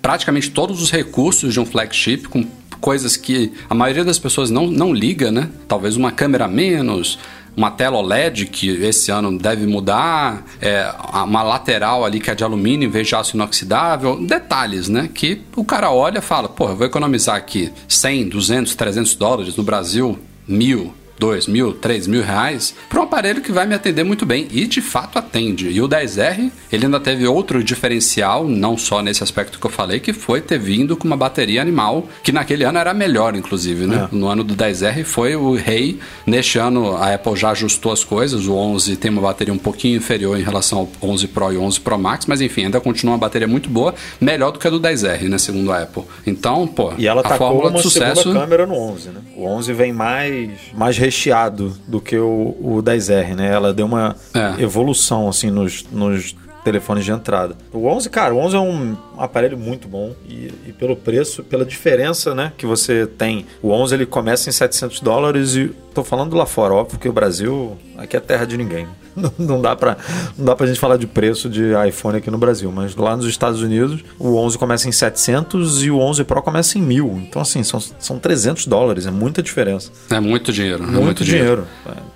praticamente todos os recursos de um flagship, com coisas que a maioria das pessoas não, não liga, né? Talvez uma câmera menos, uma tela OLED que esse ano deve mudar, é, uma lateral ali que é de alumínio em vez de aço inoxidável, detalhes, né? Que o cara olha e fala, pô, eu vou economizar aqui 100, 200, 300 dólares, no Brasil, mil, dois mil, três mil reais para um aparelho que vai me atender muito bem e de fato atende. E o 10R ele ainda teve outro diferencial, não só nesse aspecto que eu falei, que foi ter vindo com uma bateria animal que naquele ano era melhor, inclusive, né? No ano do 10R foi o rei. Neste ano a Apple já ajustou as coisas. O 11 tem uma bateria um pouquinho inferior em relação ao 11 Pro e 11 Pro Max, mas enfim ainda continua uma bateria muito boa, melhor do que a do 10R, né? Segundo a Apple. Então, pô, E ela a tacou fórmula uma de sucesso. câmera no 11, né? O 11 vem mais, mais recheado do que o, o 10R, né? Ela deu uma É. evolução, assim, nos, nos telefones de entrada. O 11, cara, o 11 é um aparelho muito bom e, e pelo preço, pela diferença, né, que você tem. O 11 ele começa em 700 dólares e tô falando lá fora, óbvio que o Brasil aqui é terra de ninguém. Não, não dá pra não dá pra gente falar de preço de iPhone aqui no Brasil, mas lá nos Estados Unidos o 11 começa em 700 e o 11 Pro começa em 1000. Então assim, são, são 300 dólares, é muita diferença. É muito dinheiro. é Muito, dinheiro.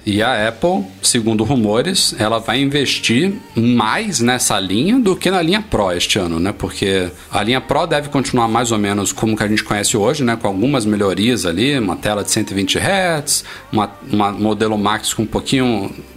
E a Apple, segundo rumores, ela vai investir mais nessa linha do que na linha Pro este ano, né? Porque a linha Pro deve continuar mais ou menos como que a gente conhece hoje, né? Com algumas melhorias ali, uma tela de 120 Hz, uma, uma modelo Max com um pouquinho,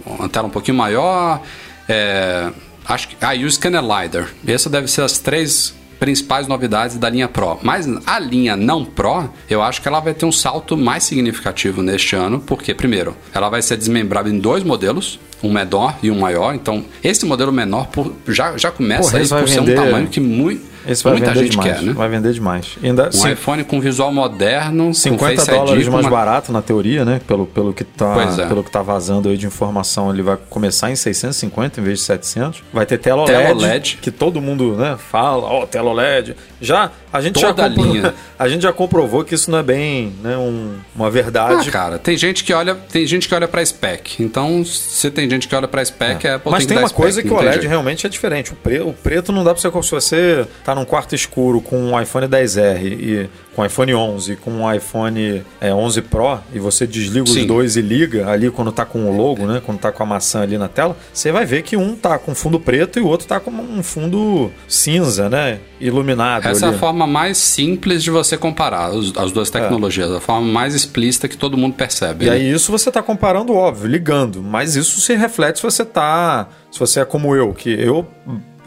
uma tela um pouquinho maior, é, acho que, ah, e o LiDAR. Essas devem ser as três principais novidades da linha Pro. Mas a linha não Pro, eu acho que ela vai ter um salto mais significativo neste ano, porque, primeiro, ela vai ser desmembrada em dois modelos, um menor e um maior. Então, esse modelo menor por- já, já começa Porra, aí por ser um tamanho que mui- Esse vai muita vender gente demais. quer, né? Vai vender demais. Ainda Um cin- iPhone com visual moderno, com 50 Face dólares ID, mais uma- barato na teoria, né? Pelo, pelo, que tá, é. pelo que tá vazando aí de informação, ele vai começar em 650 em vez de 700. Vai ter tela Tela OLED, OLED. que todo mundo né, fala, ó, tela OLED. Já A gente, toda já a linha. a gente já comprovou que isso não é bem né, um- uma Ah, verdade. cara, tem gente que olha, tem gente que olha para spec. Então, se tem gente que olha para spec, é, Apple Mas tem, tem uma coisa spec, que o OLED jeito. realmente é diferente. O, pre- o preto não dá pra você. Se você tá num quarto escuro com um iPhone 10R e com um iPhone 11 e com um iPhone é, 11 Pro e você desliga os Sim. dois e liga ali quando tá com o logo, né? Quando tá com a maçã ali na tela, você vai ver que um tá com fundo preto e o outro tá com um fundo cinza, né? Iluminado. Essa é ali. a forma mais simples de você comparar os- as duas tecnologias, a forma mais explícita que todo mundo percebe. E né? aí isso você tá comparando, óbvio, ligando. Mas isso se reflete se você tá. Se você é como eu, que eu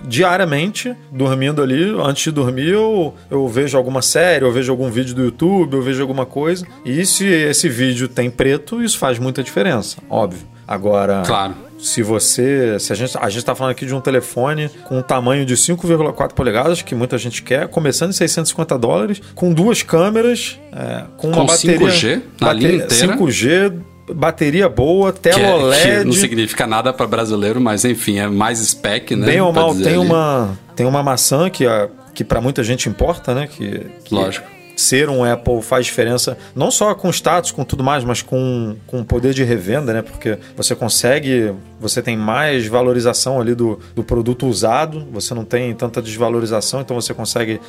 diariamente, dormindo ali, antes de dormir, eu, eu vejo alguma série, eu vejo algum vídeo do YouTube, eu vejo alguma coisa. E se esse vídeo tem preto, isso faz muita diferença, óbvio. Agora, Claro. Se você. Se a gente, a gente tá falando aqui de um telefone com um tamanho de 5,4 polegadas, que muita gente quer, começando em 650 dólares, com duas câmeras, é, com uma Com bateria. 5G na linha inteira. 5G, bateria boa, tela que, é- que OLED. não significa nada para brasileiro, mas enfim, é mais spec, né? Bem ou mal, tem ali. uma, tem uma maçã que, a, que para muita gente importa, né? Que, que Lógico. Ser um Apple faz diferença, não só com status, com tudo mais, mas com, com poder de revenda, né? Porque você consegue, você tem mais valorização ali do, do produto usado, você não tem tanta desvalorização, então você consegue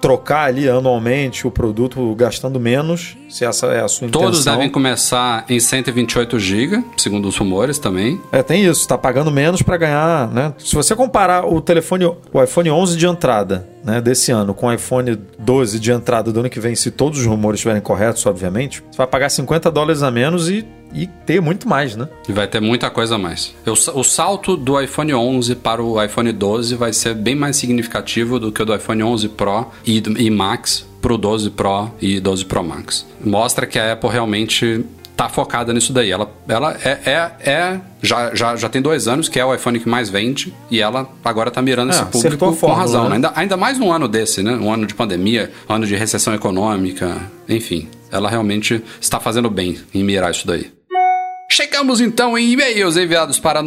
trocar ali anualmente o produto gastando menos, se essa é a sua intenção. Todos devem começar em 128 GB, segundo os rumores também. É, tem isso, tá pagando menos para ganhar, né? Se você comparar o telefone, o iPhone 11 de entrada, né, desse ano com o iPhone 12 de entrada do ano que vem, se todos os rumores estiverem corretos, obviamente, você vai pagar 50 dólares a menos e, e ter muito mais, né? E vai ter muita coisa a mais. Eu- O salto do iPhone 11 para o iPhone 12 vai ser bem mais significativo do que o do iPhone 11 Pro e, e Max o 12 Pro e 12 Pro Max. Mostra que a Apple realmente tá focada nisso daí. Ela, ela é, é, é- já, já, já tem dois anos que é o iPhone que mais vende e ela agora tá mirando É, esse público com fórmula, razão. né? né? Ainda, ainda mais num ano desse, né? Um ano de pandemia, um ano de recessão econômica, enfim. Ela realmente está fazendo bem em mirar isso daí. Chegamos então em e-mails enviados para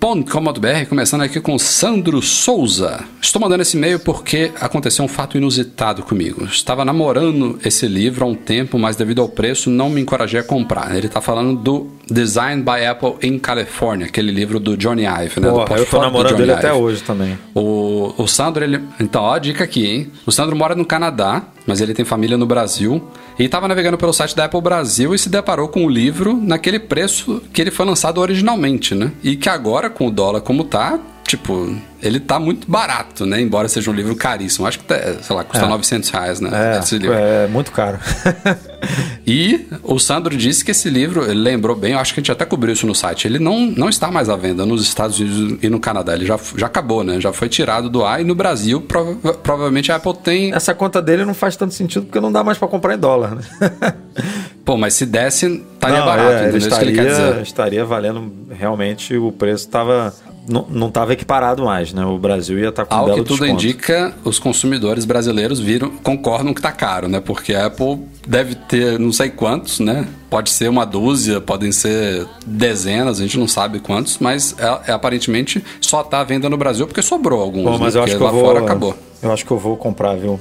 noar.mecmagazine.com.br, começando aqui com Sandro Souza. Estou mandando esse e-mail porque aconteceu um fato inusitado comigo. Estava namorando esse livro há um tempo, mas devido ao preço não me encorajei a comprar. Ele está falando do Design by Apple in California, aquele livro do Johnny Ive, né? Porra, eu do namorando Johnny ele até hoje também. O, o Sandro, ele. Então, ó, a dica aqui, hein? O Sandro mora no Canadá, mas ele tem família no Brasil. E estava navegando pelo site da Apple Brasil e se deparou com o livro naquele preço que ele foi lançado originalmente, né? E que agora, com o dólar como tá, tipo, ele tá muito barato, né? Embora seja um livro caríssimo. Acho que, tá, sei lá, custa É. 900 reais, né? É, esse livro. é muito caro. E o Sandro disse que esse livro, ele lembrou bem, eu acho que a gente até cobriu isso no site, ele não, não está mais à venda nos Estados Unidos e no Canadá. Ele já, já acabou, né? Já foi tirado do ar e no Brasil prova- provavelmente a Apple tem. Essa conta dele não faz tanto sentido porque não dá mais pra comprar em dólar, né? Pô, mas se desse, estaria Não, barato, é, estaria, estaria valendo realmente o preço estava não, estava equiparado mais, né? O Brasil ia estar com um Ao belo que tudo desconto. indica, os consumidores brasileiros viram, concordam que tá caro, né? Porque a Apple deve ter não sei quantos, né? Pode ser uma dúzia, podem ser dezenas, a gente não sabe quantos, mas é, é, aparentemente só tá à venda no Brasil porque sobrou alguns. Pô, mas né? eu acho Porque que eu lá vou fora acabou. Eu acho que eu vou comprar, viu?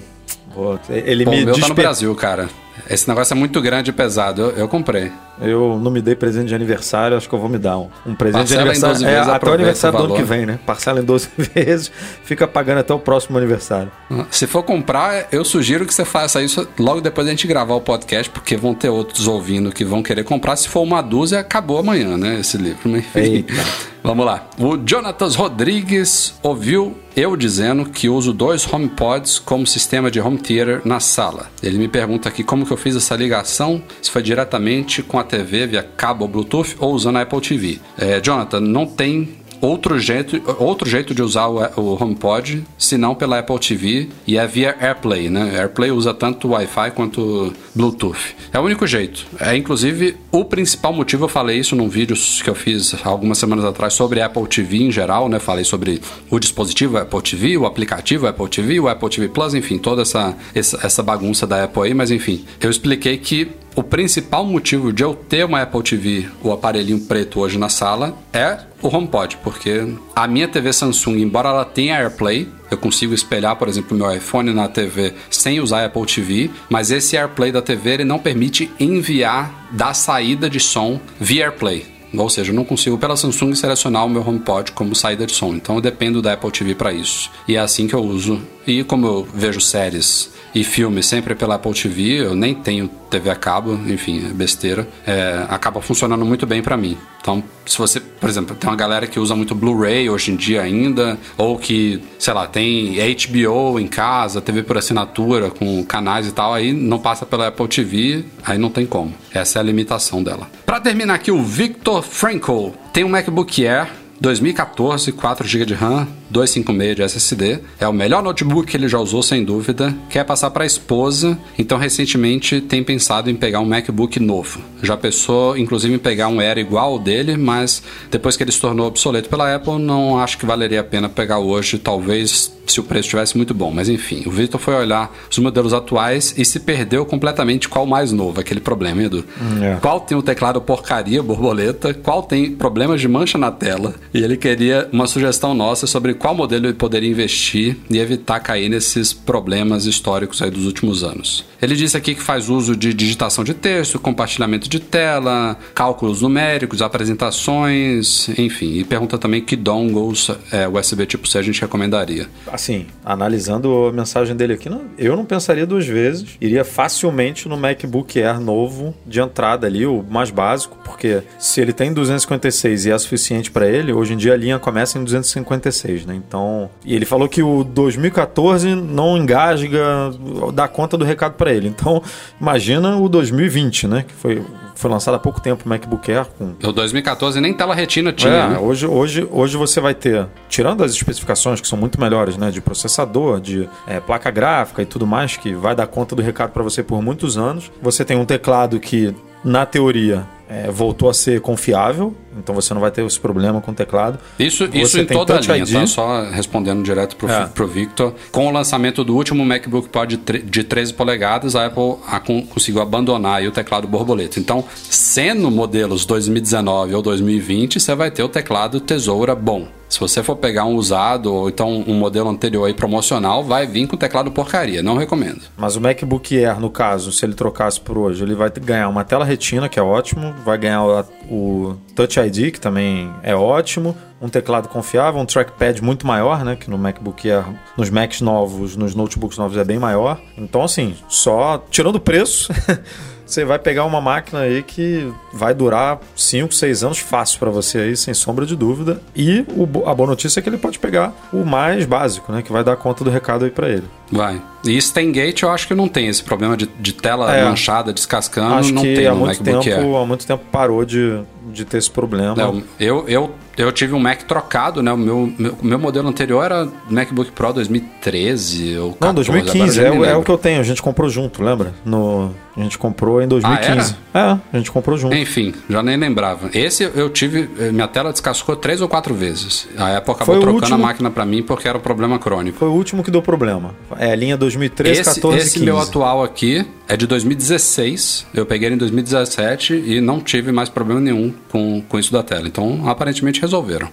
Vou- ele Pô, me o meu tá no desper- Brasil, cara. Esse negócio é muito grande e pesado. Eu, eu comprei. Eu não me dei presente de aniversário, acho que eu vou me dar um, um presente Parcela de aniversário. 12 É, vezes, até o aniversário o do ano que vem, né? Parcela em 12 vezes, fica pagando até o próximo aniversário. Se for comprar, eu sugiro que você faça isso logo depois da gente gravar o podcast, porque vão ter outros ouvindo que vão querer comprar. Se for uma dúzia, acabou amanhã, né? Esse livro. Enfim. Vamos lá. O Jonatas Rodrigues ouviu eu dizendo que uso dois HomePods como sistema de home theater na sala. Ele me pergunta aqui como que eu fiz essa ligação, se foi diretamente com a TV via cabo ou Bluetooth ou usando a Apple TV. É, Jonathan, não tem outro jeito, outro jeito de usar o, o HomePod, senão pela Apple TV e é via AirPlay, né? AirPlay usa tanto Wi-Fi quanto Bluetooth. É o único jeito. É inclusive o principal motivo, eu falei isso num vídeo que eu fiz algumas semanas atrás sobre Apple TV em geral, né? Falei sobre o dispositivo Apple TV, o aplicativo Apple TV, o Apple TV Plus, enfim, toda essa, essa bagunça da Apple aí, mas enfim, eu expliquei que o principal motivo de eu ter uma Apple TV, o aparelhinho preto hoje na sala, é o HomePod, porque a minha TV Samsung, embora ela tenha AirPlay, eu consigo espelhar, por exemplo, meu iPhone na TV sem usar Apple TV, mas esse AirPlay da TV ele não permite enviar da saída de som via AirPlay. Ou seja, eu não consigo pela Samsung selecionar o meu HomePod como saída de som. Então eu dependo da Apple TV para isso. E é assim que eu uso. E como eu vejo séries e filmes sempre pela Apple TV, eu nem tenho TV a cabo, enfim, é besteira. É, acaba funcionando muito bem para mim. Então, se você, por exemplo, tem uma galera que usa muito Blu-ray hoje em dia ainda, ou que, sei lá, tem HBO em casa, TV por assinatura com canais e tal, aí não passa pela Apple TV, aí não tem como. Essa é a limitação dela. Para terminar aqui, o Victor Frankl tem um MacBook Air 2014, 4 GB de RAM, 256 de SSD. É o melhor notebook que ele já usou, sem dúvida. Quer passar para a esposa, então recentemente tem pensado em pegar um MacBook novo. Já pensou, inclusive, em pegar um Air igual ao dele, mas depois que ele se tornou obsoleto pela Apple, não acho que valeria a pena pegar hoje. Talvez se o preço estivesse muito bom. Mas enfim, o Victor foi olhar os modelos atuais e se perdeu completamente qual mais novo, aquele problema, Edu. É. Qual tem o teclado porcaria, borboleta, qual tem problemas de mancha na tela. E ele queria uma sugestão nossa sobre qual modelo ele poderia investir e evitar cair nesses problemas históricos aí dos últimos anos. Ele disse aqui que faz uso de digitação de texto, compartilhamento de tela, cálculos numéricos, apresentações, enfim. E pergunta também que dongles é, USB tipo C a gente recomendaria assim, analisando a mensagem dele aqui, eu não pensaria duas vezes. Iria facilmente no MacBook Air novo de entrada ali, o mais básico, porque se ele tem 256 e é suficiente para ele, hoje em dia a linha começa em 256, né? Então, e ele falou que o 2014 não engasga, dá conta do recado para ele. Então, imagina o 2020, né? Que foi foi lançado há pouco tempo o MacBook Air. Com... O 2014 nem tela retina tinha. É, né? hoje, hoje, hoje você vai ter, tirando as especificações que são muito melhores, né? De processador, de é, placa gráfica e tudo mais, que vai dar conta do recado para você por muitos anos. Você tem um teclado que, na teoria, é, voltou a ser confiável, então você não vai ter esse problema com o teclado. Isso, isso em toda a linha, ID. tá? Só respondendo direto pro, é. pro Victor. Com o lançamento do último MacBook Pro de, de 13 polegadas, a Apple a, conseguiu abandonar o teclado borboleta. Então, sendo modelos 2019 ou 2020, você vai ter o teclado tesoura bom. Se você for pegar um usado ou então um modelo anterior aí promocional, vai vir com teclado porcaria. Não recomendo. Mas o MacBook Air, no caso, se ele trocasse por hoje, ele vai ganhar uma tela retina, que é ótimo, vai ganhar o, o Touch ID, que também é ótimo, um teclado confiável, um trackpad muito maior, né? Que no MacBook Air, nos Macs novos, nos notebooks novos é bem maior. Então, assim, só tirando o preço. você vai pegar uma máquina aí que vai durar 5, 6 anos fácil para você aí, sem sombra de dúvida. E o, a boa notícia é que ele pode pegar o mais básico, né? Que vai dar conta do recado aí para ele. Vai. E Stengate eu acho que não tem esse problema de, de tela é, manchada, descascando, acho não que tem há muito tempo, Há muito tempo parou de, de ter esse problema. Não, eu, eu eu tive um Mac trocado, né? O meu, meu, meu modelo anterior era MacBook Pro 2013 ou 14, Não, 2015, é, é, o que eu tenho. A gente comprou junto, lembra? No, a gente comprou em 2015. Ah, é, a gente comprou junto. Enfim, já nem lembrava. Esse eu tive, eh, minha tela descascou três ou quatro vezes. A Apple acabou Foi trocando último... a máquina para mim porque era um problema crônico. Foi o último que deu problema. É a linha 2013, esse, 14 Esse 15. meu atual aqui é de 2016. Eu peguei ele em 2017 e não tive mais problema nenhum com, com isso da tela. Então, aparentemente resolveram.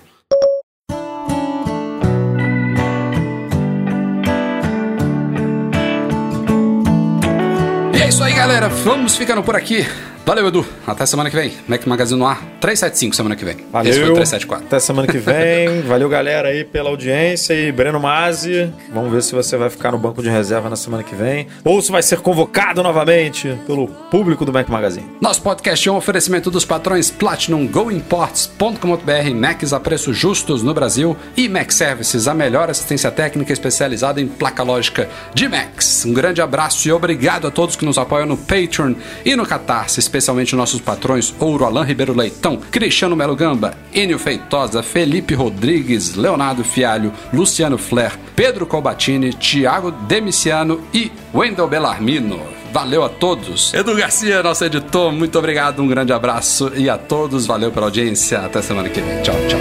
é isso aí, galera. Vamos ficando por aqui. Valeu, Edu. Até semana que vem. Mac Magazine no ar, 375 semana que vem. Valeu. Esse foi o 374. Até semana que vem. Valeu, galera, aí pela audiência. E Breno Mazzi, vamos ver se você vai ficar no banco de reserva na semana que vem. Ou se vai ser convocado novamente pelo público do Mac Magazine. Nosso podcast é um oferecimento dos patrões Platinum GoImports.com.br, Macs a preços justos no Brasil e Mac Services, a melhor assistência técnica especializada em placa lógica de Macs. Um grande abraço e obrigado a todos que nos apoiam no Patreon e no Catarse especialmente nossos patrões Ouro Alain Ribeiro Leitão, Cristiano Melo Gamba, Enio Feitosa, Felipe Rodrigues, Leonardo Fialho, Luciano Flair, Pedro Colbatini, Tiago Demiciano e Wendel Bellarmino. Valeu a todos. Edu Garcia, nosso editor, muito obrigado, um grande abraço e a todos, valeu pela audiência. Até semana que vem. Tchau, tchau.